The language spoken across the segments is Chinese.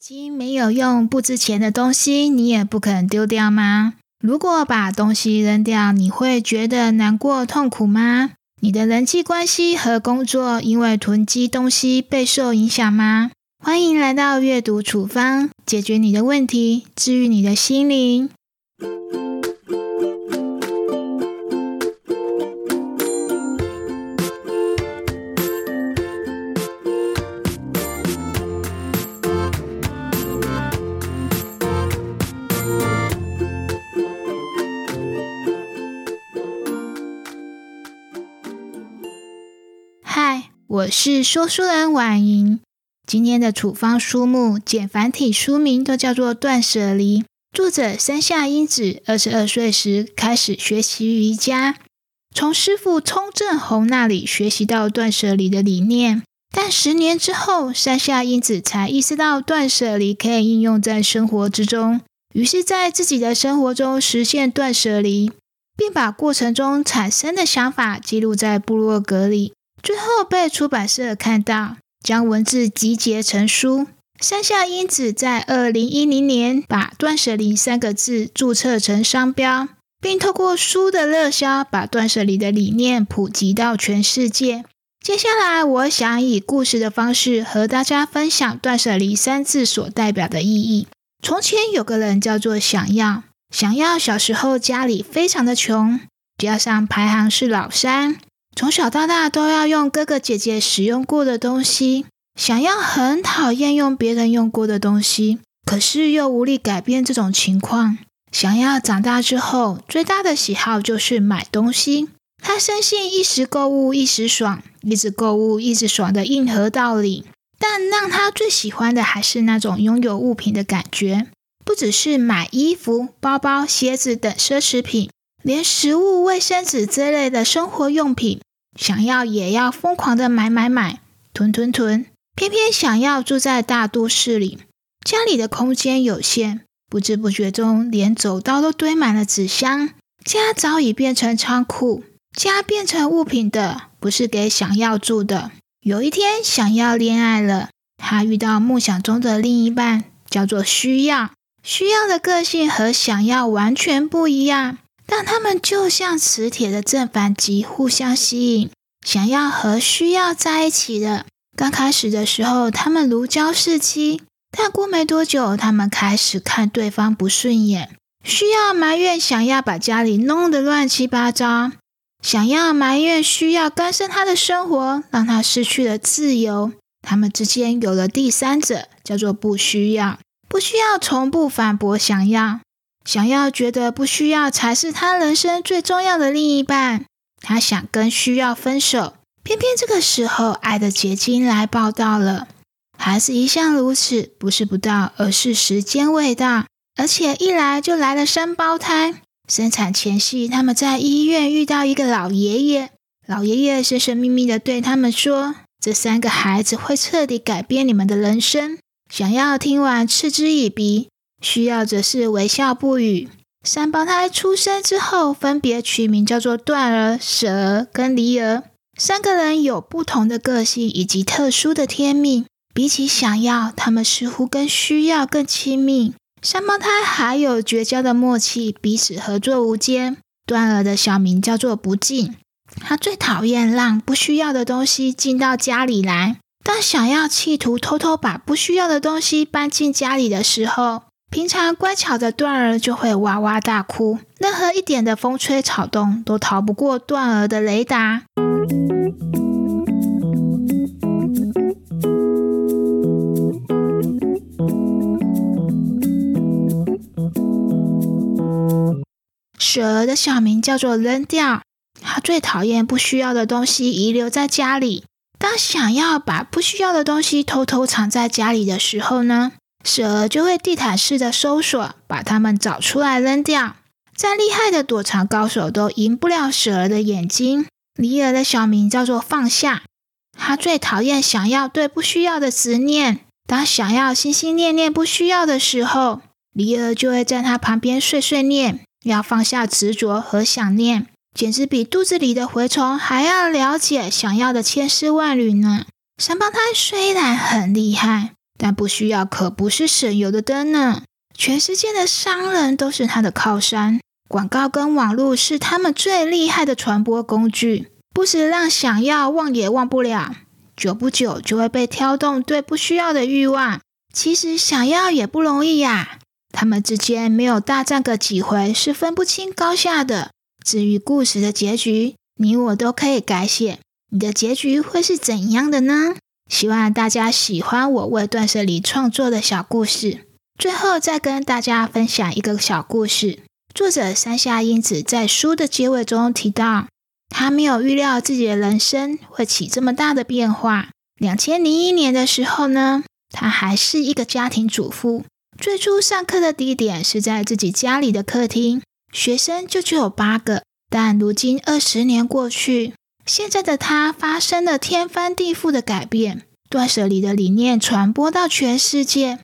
经没有用、不值钱的东西，你也不肯丢掉吗？如果把东西扔掉，你会觉得难过、痛苦吗？你的人际关系和工作因为囤积东西备受影响吗？欢迎来到阅读处方，解决你的问题，治愈你的心灵。是说书人婉莹。今天的处方书目简繁体书名都叫做《断舍离》。作者山下英子，二十二岁时开始学习瑜伽，从师傅冲正弘那里学习到断舍离的理念。但十年之后，山下英子才意识到断舍离可以应用在生活之中，于是，在自己的生活中实现断舍离，并把过程中产生的想法记录在部落格里。最后被出版社看到，将文字集结成书。山下英子在二零一零年把“断舍离”三个字注册成商标，并透过书的热销，把断舍离的理念普及到全世界。接下来，我想以故事的方式和大家分享“断舍离”三字所代表的意义。从前有个人叫做想要，想要小时候家里非常的穷，加上排行是老三。从小到大都要用哥哥姐姐使用过的东西，想要很讨厌用别人用过的东西，可是又无力改变这种情况。想要长大之后最大的喜好就是买东西，他深信一时购物一时爽，一直购物一直爽的硬核道理。但让他最喜欢的还是那种拥有物品的感觉，不只是买衣服、包包、鞋子等奢侈品，连食物、卫生纸这类的生活用品。想要也要疯狂的买买买，囤囤囤，偏偏想要住在大都市里，家里的空间有限，不知不觉中连走道都堆满了纸箱，家早已变成仓库，家变成物品的，不是给想要住的。有一天，想要恋爱了，他遇到梦想中的另一半，叫做需要，需要的个性和想要完全不一样。但他们就像磁铁的正反极，互相吸引，想要和需要在一起的。刚开始的时候，他们如胶似漆，但过没多久，他们开始看对方不顺眼。需要埋怨想要把家里弄得乱七八糟，想要埋怨需要干涉他的生活，让他失去了自由。他们之间有了第三者，叫做不需要。不需要从不反驳想要。想要觉得不需要才是他人生最重要的另一半，他想跟需要分手，偏偏这个时候爱的结晶来报道了。孩子一向如此，不是不到，而是时间未到，而且一来就来了三胞胎。生产前夕，他们在医院遇到一个老爷爷，老爷爷神神秘秘的对他们说：“这三个孩子会彻底改变你们的人生。”想要听完嗤之以鼻。需要则是微笑不语。三胞胎出生之后，分别取名叫做段儿、舍儿跟离儿。三个人有不同的个性以及特殊的天命。比起想要，他们似乎更需要更亲密。三胞胎还有绝交的默契，彼此合作无间。段儿的小名叫做不进，他最讨厌让不需要的东西进到家里来。当想要企图偷偷把不需要的东西搬进家里的时候，平常乖巧的段儿就会哇哇大哭，任何一点的风吹草动都逃不过段儿的雷达。雪儿的小名叫做扔掉，他最讨厌不需要的东西遗留在家里。当想要把不需要的东西偷偷藏在家里的时候呢？蛇就会地毯式的搜索，把它们找出来扔掉。再厉害的躲藏高手都赢不了蛇儿的眼睛。离儿的小名叫做放下，他最讨厌想要对不需要的执念。当想要心心念念不需要的时候，离儿就会在他旁边碎碎念，要放下执着和想念，简直比肚子里的蛔虫还要了解想要的千丝万缕呢。三胞胎虽然很厉害。但不需要可不是省油的灯呢。全世界的商人都是他的靠山，广告跟网络是他们最厉害的传播工具，不时让想要忘也忘不了，久不久就会被挑动对不需要的欲望。其实想要也不容易呀，他们之间没有大战个几回是分不清高下的。至于故事的结局，你我都可以改写。你的结局会是怎样的呢？希望大家喜欢我为断舍离创作的小故事。最后再跟大家分享一个小故事。作者山下英子在书的结尾中提到，他没有预料自己的人生会起这么大的变化。两千零一年的时候呢，他还是一个家庭主妇。最初上课的地点是在自己家里的客厅。学生就只有八个，但如今二十年过去，现在的他发生了天翻地覆的改变，断舍离的理念传播到全世界。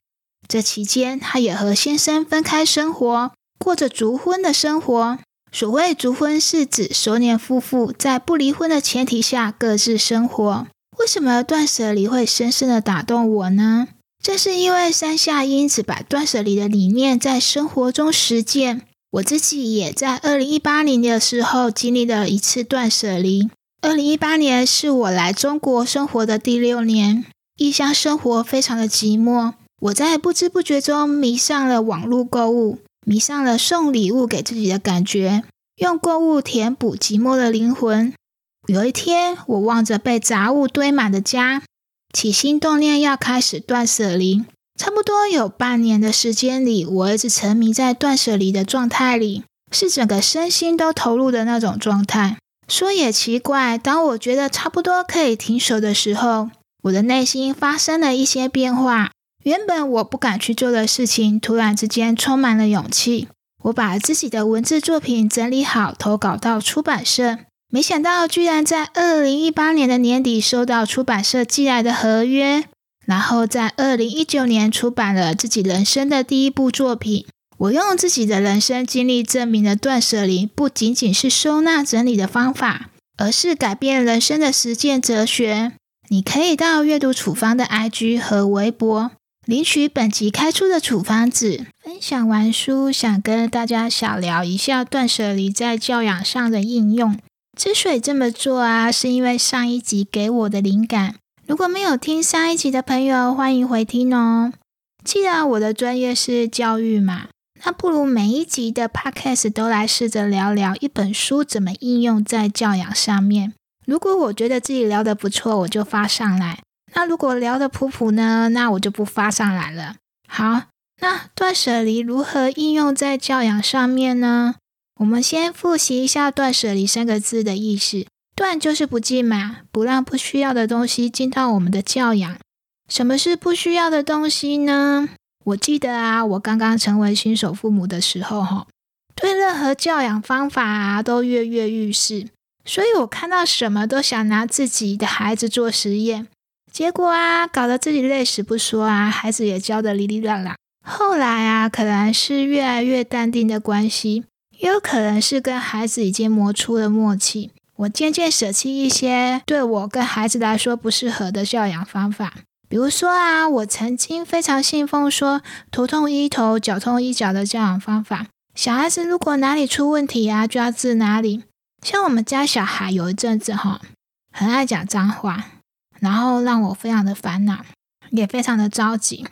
这期间，他也和先生分开生活，过着逐婚的生活。所谓逐婚，是指熟年夫妇在不离婚的前提下各自生活。为什么断舍离会深深的打动我呢？正是因为山下英子把断舍离的理念在生活中实践。我自己也在二零一八年的时候经历了一次断舍离。二零一八年是我来中国生活的第六年，异乡生活非常的寂寞。我在不知不觉中迷上了网络购物，迷上了送礼物给自己的感觉，用购物填补寂寞的灵魂。有一天，我望着被杂物堆满的家，起心动念要开始断舍离。差不多有半年的时间里，我一直沉迷在断舍离的状态里，是整个身心都投入的那种状态。说也奇怪，当我觉得差不多可以停手的时候，我的内心发生了一些变化。原本我不敢去做的事情，突然之间充满了勇气。我把自己的文字作品整理好，投稿到出版社，没想到居然在二零一八年的年底收到出版社寄来的合约。然后在二零一九年出版了自己人生的第一部作品。我用自己的人生经历证明了断舍离不仅仅是收纳整理的方法，而是改变人生的实践哲学。你可以到阅读处方的 IG 和微博领取本集开出的处方纸。分享完书，想跟大家小聊一下断舍离在教养上的应用。之所以这么做啊，是因为上一集给我的灵感。如果没有听上一集的朋友，欢迎回听哦。既然我的专业是教育嘛，那不如每一集的 podcast 都来试着聊聊一本书怎么应用在教养上面。如果我觉得自己聊得不错，我就发上来；那如果聊得普普呢，那我就不发上来了。好，那断舍离如何应用在教养上面呢？我们先复习一下“断舍离”三个字的意思。断就是不进嘛，不让不需要的东西进到我们的教养。什么是不需要的东西呢？我记得啊，我刚刚成为新手父母的时候，哈，对任何教养方法啊都跃跃欲试，所以我看到什么都想拿自己的孩子做实验，结果啊，搞得自己累死不说啊，孩子也教的哩哩啦啦。后来啊，可能是越来越淡定的关系，也有可能是跟孩子已经磨出了默契。我渐渐舍弃一些对我跟孩子来说不适合的教养方法，比如说啊，我曾经非常信奉说头痛医头，脚痛医脚的教养方法。小孩子如果哪里出问题啊，就要治哪里。像我们家小孩有一阵子哈，很爱讲脏话，然后让我非常的烦恼，也非常的着急。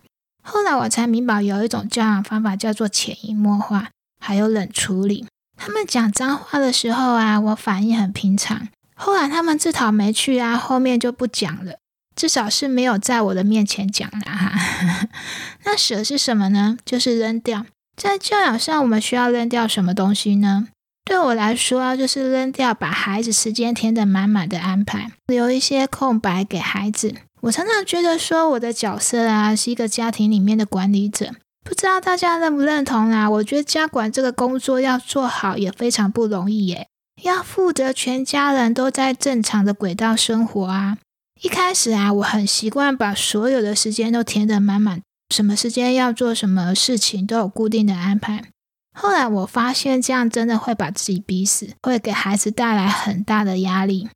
后来我才明白，有一种教养方法叫做潜移默化，还有冷处理。他们讲脏话的时候啊，我反应很平常。后来他们自讨没趣啊，后面就不讲了，至少是没有在我的面前讲了哈。那舍是什么呢？就是扔掉。在教养上，我们需要扔掉什么东西呢？对我来说啊，就是扔掉把孩子时间填得满满的安排，留一些空白给孩子。我常常觉得说，我的角色啊，是一个家庭里面的管理者。不知道大家认不认同啊？我觉得家管这个工作要做好也非常不容易耶，要负责全家人都在正常的轨道生活啊。一开始啊，我很习惯把所有的时间都填得满满，什么时间要做什么事情都有固定的安排。后来我发现这样真的会把自己逼死，会给孩子带来很大的压力。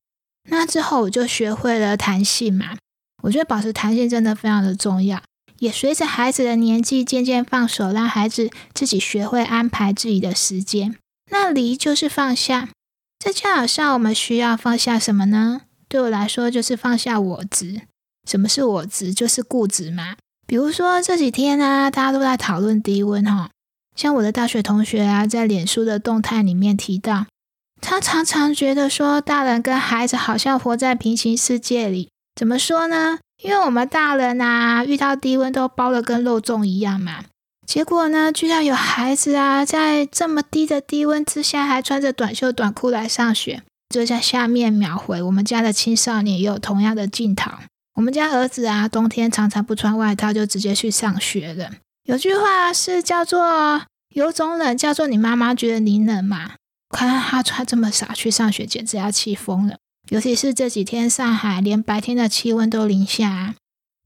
那之后我就学会了弹性嘛，我觉得保持弹性真的非常的重要。也随着孩子的年纪渐渐放手，让孩子自己学会安排自己的时间。那离就是放下，在教养上，我们需要放下什么呢？对我来说，就是放下我执。什么是我执？就是固执嘛。比如说这几天啊，大家都在讨论低温哈，像我的大学同学啊，在脸书的动态里面提到，他常常觉得说，大人跟孩子好像活在平行世界里。怎么说呢？因为我们大人啊，遇到低温都包的跟肉粽一样嘛。结果呢，居然有孩子啊，在这么低的低温之下，还穿着短袖短裤来上学。就在下面描绘，我们家的青少年也有同样的镜头。我们家儿子啊，冬天常常不穿外套就直接去上学了。有句话是叫做“有种冷，叫做你妈妈觉得你冷嘛”。看他穿这么少去上学，简直要气疯了。尤其是这几天上海连白天的气温都零下，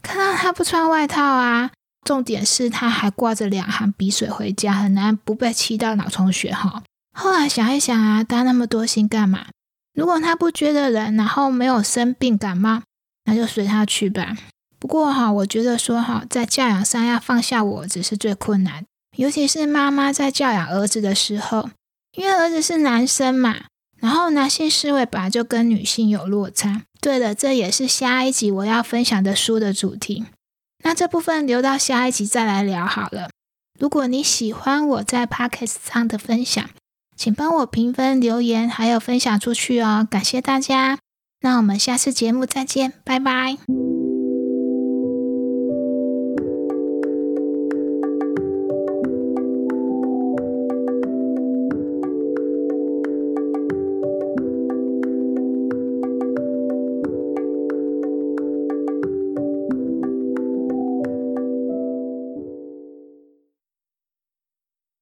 看到他不穿外套啊，重点是他还挂着两行鼻水回家，很难不被气到脑充血哈。后来想一想啊，担那么多心干嘛？如果他不觉得冷，然后没有生病感冒。那就随他去吧。不过哈，我觉得说哈，在教养上要放下我只是最困难，尤其是妈妈在教养儿子的时候，因为儿子是男生嘛，然后男性思维本来就跟女性有落差。对了，这也是下一集我要分享的书的主题。那这部分留到下一集再来聊好了。如果你喜欢我在 Podcast 上的分享，请帮我评分、留言，还有分享出去哦，感谢大家。那我们下次节目再见，拜拜。